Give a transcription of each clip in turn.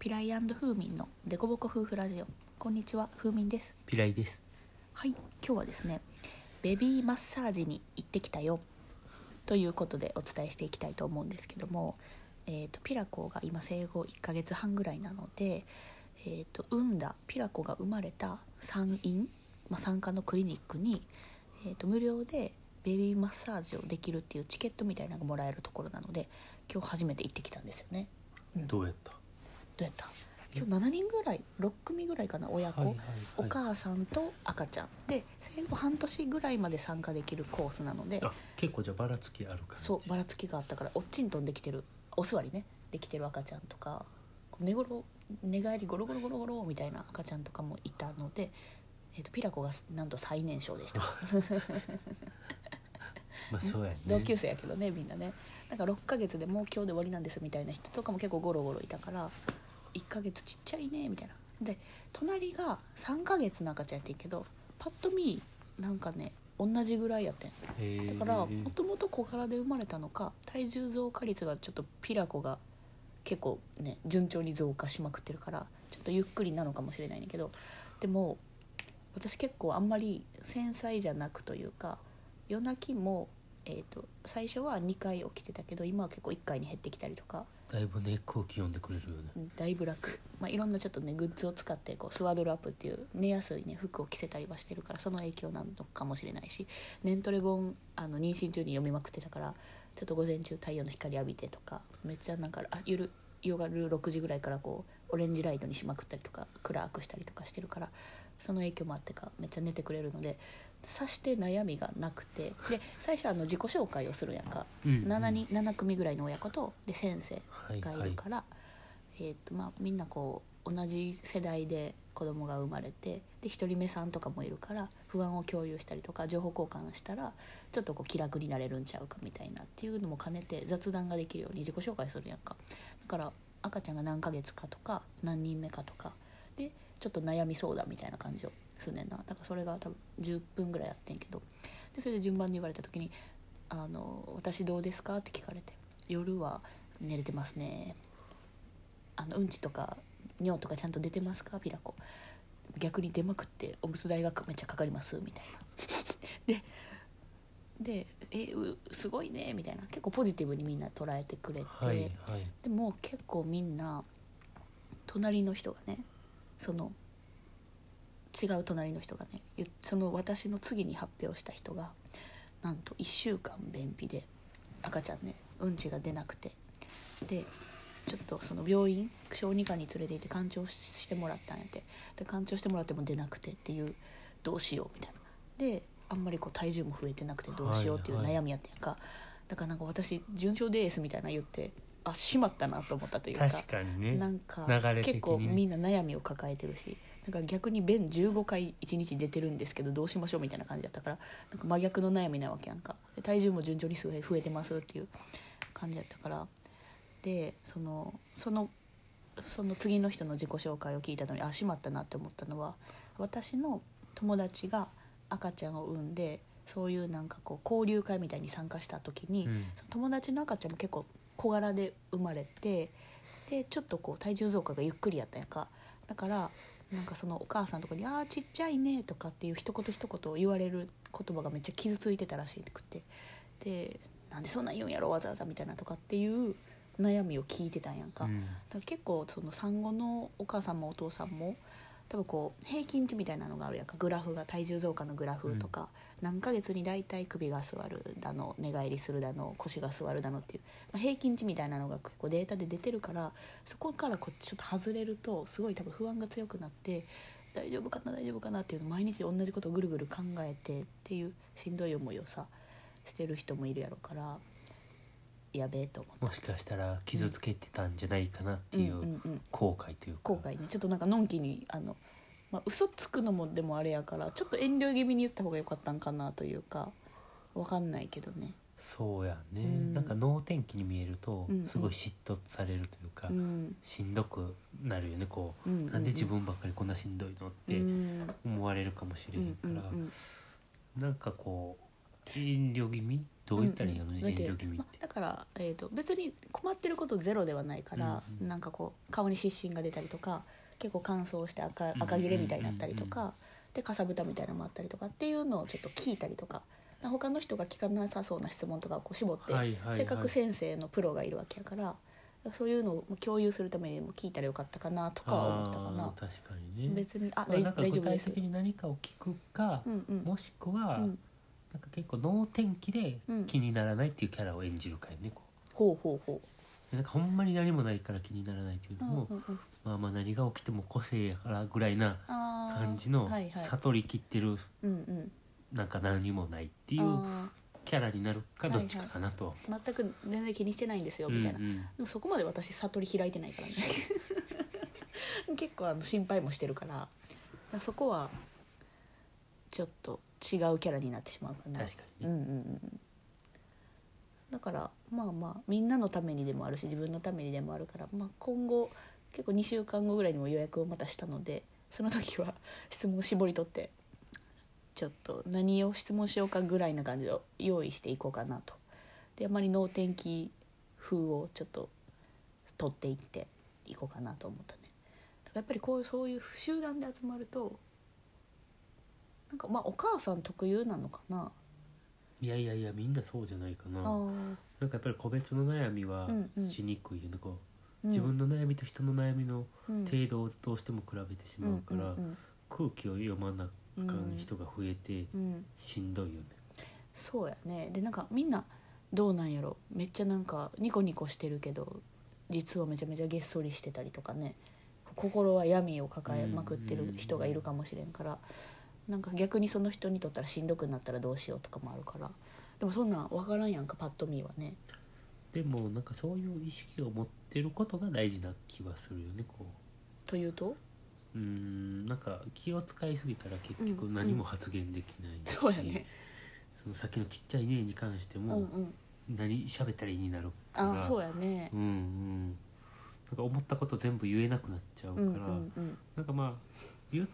ピライ風民のデコボコ夫婦ラジオ。こんにちは風民です。ピライです。はい今日はですねベビーマッサージに行ってきたよ。ということでお伝えしていきたいと思うんですけども、えー、とピラコが今生後1ヶ月半ぐらいなので、えー、と産んだピラコが生まれた産院、まあ、産科のクリニックに、えー、と無料でベビーマッサージをできるっていうチケットみたいなのがもらえるところなので今日初めて行ってきたんですよね。うんどうやった？どうやった？今日7人ぐらい6組ぐらいかな？親子、はいはいお母さんと赤ちゃん。で生後半年ぐらいまで参加できるコースなので。あ結構じゃあばらつきある感じ。そうばらつきがあったからおっちんとんできてる。お座りね。できてる赤ちゃんとか。寝ごろ寝返りゴロゴロゴロゴロみたいな赤ちゃんとかもいたので、えー、とピラコがなんと最年少でした。まあそうやね。同級生やけどねみんなね。なんか6ヶ月でもう今日で終わりなんですみたいな人とかも結構ゴロゴロいたから1ヶ月ちっちゃいねみたいな。で隣が3ヶ月の赤ちゃんやってんけどパッと見なんかね同じぐらいやってん。だからもともと小柄で生まれたのか体重増加率がちょっとピラコが結構ね順調に増加しまくってるからちょっとゆっくりなのかもしれないんだけどでも私結構あんまり繊細じゃなくというか夜泣きも、えー、と最初は2回起きてたけど今は結構1回に減ってきたりとか。だいぶね空気読んでくれるよね。うんだいぶ楽、まあ、いろんなちょっとねグッズを使ってこうスワドルアップっていう寝やすいね服を着せたりはしてるからその影響なのかもしれないしネントレ本あの妊娠中に読みまくってたからちょっと午前中太陽の光浴びてとかめっちゃなんかあ夜夜6時ぐらいからこうオレンジライトにしまくったりとか暗くしたりとかしてるからその影響もあってかめっちゃ寝てくれるのでさして悩みがなくてで最初あの自己紹介をするやんか、うん。うん7人7組ぐらいの親子とで先生がいるから、えーとまあ、みんなこう同じ世代で子供が生まれてで一人目さんとかもいるから不安を共有したりとか情報交換したらちょっとこう気楽になれるんちゃうかみたいなっていうのも兼ねて雑談ができるように自己紹介するやんか。だから赤ちゃんが何ヶ月かとか何人目かとかでちょっと悩み相談みたいな感じをすんねんな。だからそれが多分10分ぐらいやってんけど。でそれで順番に言われた時に「あの私どうですか?」って聞かれて「夜は寝れてますね」あのうんちとか尿とかちゃんと出てますか？ピラコ。逆に出まくっておむつ代がめっちゃかかりますみたいな。でで「えうすごいね」みたいな。結構ポジティブにみんな捉えてくれて、はいはい。でも結構みんな隣の人がねその違う隣の人がねゆその私の次に発表した人がなんと1週間便秘で赤ちゃんねうんちが出なくて。でちょっとその病院小児科に連れて行って勘調してもらったんやって。で勘調してもらっても出なくてっていうどうしようみたいな。であんまりこう体重も増えてなくてどうしようっていうはいはい悩みやってんやんか、だからなんか私「順調です」みたいな言ってあしまったなと思ったというか。確かにね。なんか結構みんな悩みを抱えてるし。なんか逆に便15回1日出てるんですけどどうしましょうみたいな感じだったからなんか真逆の悩みなわけやんか。で体重も順調に増え増えてますっていう感じだったからでそのそのその次の人の自己紹介を聞いたのにあしまったなって思ったのは私の友達が赤ちゃんを産んでそういうなんかこう交流会みたいに参加した時に、うん。その友達の赤ちゃんも結構小柄で生まれてでちょっとこう体重増加がゆっくりやったんやんか。だからなんかそのお母さんとかに「あーちっちゃいね」とかっていう一言一言言われる言葉がめっちゃ傷ついてたらしくてで「なんでそんなん言うんやろわざわざ」みたいなとかっていう悩みを聞いてたんやんか。うん。だから結構その産後のお母さんもお父さんも多分こう平均値みたいなのがあるやんか。グラフが体重増加のグラフとか、何ヶ月に大体首が座るだの寝返りするだの腰が座るだのっていう、まあ、平均値みたいなのが結構データで出てるからそこからこうちょっと外れるとすごい多分不安が強くなって大丈夫かな大丈夫かなっていうのを毎日同じことをぐるぐる考えてっていうしんどい思いをさしてる人もいるやろからやべえと思って。もしかしたら傷つけてたんじゃないかなっていううんうんうん。後悔というか。後悔ね。ちょっとなんかのんきにあの、まあ、嘘つくのもでもあれやからちょっと遠慮気味に言った方が良かったんかなというかわかんないけどね。そうやね、うん。なんか能天気に見えるとうんうん。すごい嫉妬されるというか、うん。しんどくなるよねこう、うんうんうん。なんで自分ばっかりこんなしんどいのっうてん。思われるかもしれへんから、うんうん。なんかこう遠慮気味？どう言ったらいいの？ね、うん。遠慮気味まあ、だから、えー、と別に困ってることゼロではないから、うんうん。なんかこう顔に湿疹が出たりとか結構乾燥して赤うん赤切れみたいになったりとうんか、でかさぶたみたいなのもあったりとかっていうのをちょっと聞いたりとか。他の人が聞かなさそうな質問とかをこう絞って、はいはいはい。せっかく先生のプロがいるわけやからそういうのを共有するためにも聞いたらよかったかなとかは思ったかな。確かにね。別にあ、まあ、大なんか具大丈夫です。体的に何かを聞くか、うんうん。もしくは、うんなんか結構能天気でうん。気にならないっていうキャラを演じるかよねこほうほうほう。なんかほんまに何もないから気にならないっていうう。のも、うんうんうん。まあまあ何が起きても個性やからぐらいなあー。感じのはいはい。悟りきってるうんうん。なんか何もないっていうあキャラになるかどっちかかなと全く全然気にしてないんですよう。みたいな、うんうんでもそこまで私悟り開いてないからね。結構あの心配もしてるから。だからそこはちょっと違うキャラになってしまうかな確かにね、うんうんうん。だからまあまあみんなのためにでもあるし自分のためにでもあるから、まあ、今後結構2週間後ぐらいにも予約をまたしたので その時は質問を絞り取ってちょっと何を質問しようかぐらいな感じで用意していこうかなと。であまり能天気風をちょっと取っていっていこうかなと思ったね。だからやっぱりこういうそういう集団で集まるとなんかまあお母さん特有なのかな？いやいやいやみんなそうじゃないかな。なんかやっぱり個別の悩みはうんうん。しにくいよねこう。うん。自分の悩みと人の悩みのうん。程度をどうしても比べてしまうから、うん空気を読まなあかうんん人が増えてうんうん。しんどいよね、そうやね。でなんかみんなどうなんやろ？めっちゃなんかニコニコしてるけど実はめちゃめちゃげっそりしてたりとかね。心は闇を抱えまくってる人がいるかもしれんから、なんか逆にその人にとったらしんどくなったらどうしようとかもあるから。でもそんなん分からんやんかパッと見はね。でもなんかそういう意識を持ってることが大事な気はするよねこというと？うんなんか気を使いすぎたら結局うん何も発言できないし、そうやね。そのさっきのちっちゃい例に関してうんも、うん。何喋ったらいいになるからあそうやね。うんうん。なんか思ったこと全部言えなくなっちゃうから、うんうんうん。なんかまあ言っ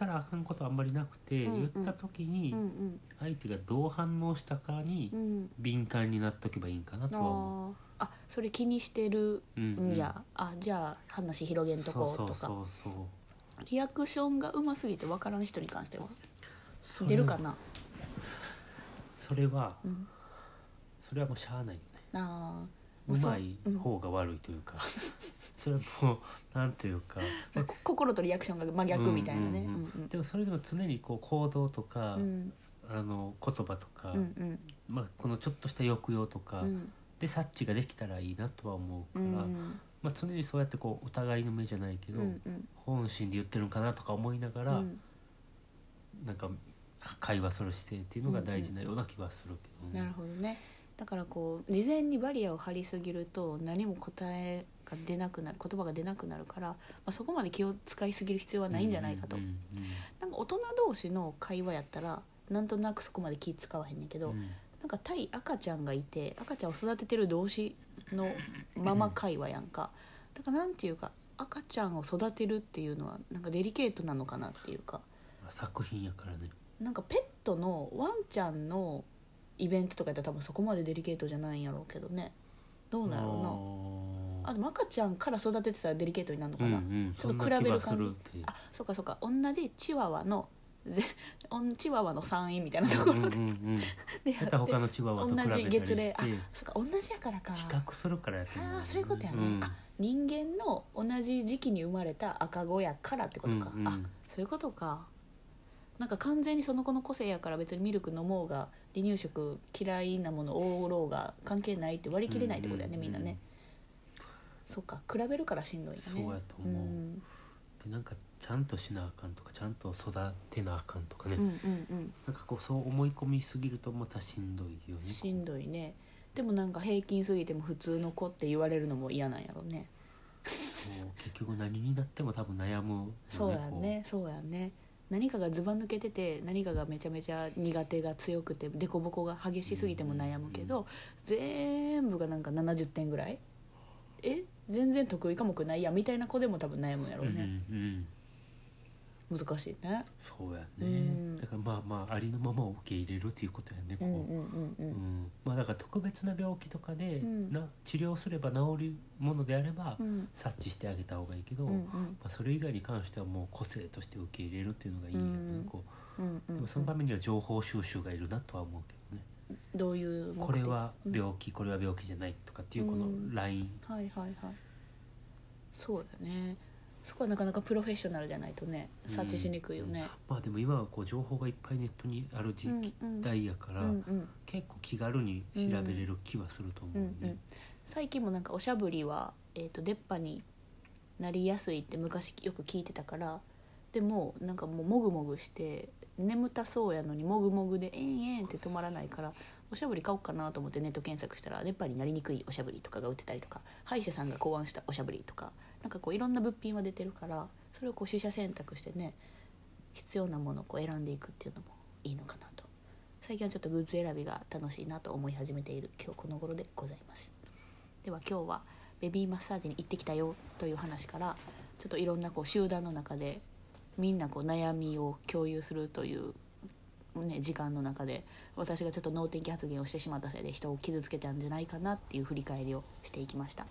たらあかんことあんまりなくて、うんうん。言った時にうん相手がどう反応したかにうん。うん敏感になっとけばいいんかなとは思う。あー。あそれ気にしてるうんん。や、あじゃあ話広げんとこうとか。そうそうそうリアクションがうますぎて分からん人に関しては？出るかな？それはうん。それはもうしゃあないよね。あうそうまい方が悪いというか、それはもうなんというか。ーこ心とリアクションが真逆みたいなね。うんうんうんうん。でもそれでも常にこう行動とか、うん。あの言葉とか、うんうん。まあ、このちょっとした抑揚とかうん。で察知ができたらいいなとは思うから、うんまあ、常にそうやってこう疑いの目じゃないけど、うんうん。本心で言ってるのかなとか思いながら、うん。なんか会話する姿勢っていうのが大事なような気はするけどね。なるほどねだからこう事前にバリアを張りすぎると何も答えが出なくなる言葉が出なくなるから、まあ、そこまで気を使いすぎる必要はないんじゃないかと、なんか大人同士の会話やったらなんとなくそこまで気使わへんねんけど、うん。なんか対赤ちゃんがいて赤ちゃんを育ててる同士のママ会話やんか。だからなんていうか赤ちゃんを育てるっていうのはなんかデリケートなのかなっていうか。まあ作品やからね。なんかペットのワンちゃんのイベントとかやったら多分そこまでデリケートじゃないんやろうけどね。どうなんやろうなあでも赤ちゃんから育ててたらデリケートになるのかな、うんうん、ちょっと比べる感じ。あそうかそうか。同じチワワのぜおんチワワの産院みたいなところで,、うんうんうん、でやまた他のチワワと同じ月齢あそうか同じやからか。比較するからやと思う。あーそういうことやね。うん。あ人間の同じ時期に生まれた赤子やからってことか、うんうん。あそういうことかなんか完全にその子の個性やから別にミルク飲もうが離乳食嫌いなものおろうが関係ないって割り切れないってことやね、うんうんうん。みんなねそっか比べるからしんどいよね。そうやと思うんでなんかちゃんとしなあかんとかちゃんと育てなあかんとかね、うんうんうん。なんかこうそう思い込みすぎるとまたしんどいよね。しんどいね。でもなんか平均すぎても普通の子って言われるのも嫌なんやろね。そう。結局何になっても多分悩むよねそうやねそうやね何かがずば抜けてて何かがめちゃめちゃ苦手が強くて凸凹が激しすぎても悩むけど、全部がなんか70点ぐらい。え？全然得意科目ないやみたいな子でも多分悩むやろううね、うんうん。難しいね。そうやね、うん。だからまあまあありのままを受け入れるっていうことやねこう、うんうんうんううん。んまあだから特別な病気とかで、うん。な治療すれば治るものであれば、うん。察知してあげた方がいいけど、うんうん。まあ、それ以外に関してはもう個性として受け入れるっていうのがいいよね、うん。こう。んううん。でもそのためには情報収集がいるなとは思うけどね、どういうこれはうん。病気、これは病気じゃないとかっていうこのうん。ライン、はいはいはい。そうだねそこはなかなかプロフェッショナルじゃないとね察知しにくいよね、まあでも今はこう情報がいっぱいネットにある時代やから、うんうん。結構気軽に調べれる気はすると思ううんね、うん。最近もなんかおしゃぶりは、えー、と出っ歯になりやすいって昔よく聞いてたからでもなんかもうもぐもぐして眠たそうやのにもぐもぐでえんえんって止まらないからおしゃぶり買おうかなと思ってネット検索したら出っ歯になりにくいおしゃぶりとかが売ってたりとか歯医者さんが考案したおしゃぶりとかなんかこういろんな物品は出てるからそれをこう取捨選択してね必要なものをこう選んでいくっていうのもいいのかなと。最近はちょっとグッズ選びが楽しいなと思い始めている今日この頃でございますでは今日はベビーマッサージに行ってきたよという話からちょっといろんなこう集団の中でみんなこう悩みを共有するという、ね、時間の中で私がちょっと脳天気発言をしてしまったせいで人を傷つけたんじゃないかなっていう振り返りをしていきました。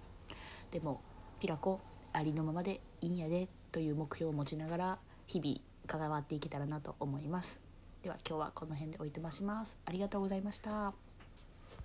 でもピラコありのままでいいんやでという目標を持ちながら日々関わっていけたらなと思います。では今日はこの辺でおいてまします。ありがとうございました。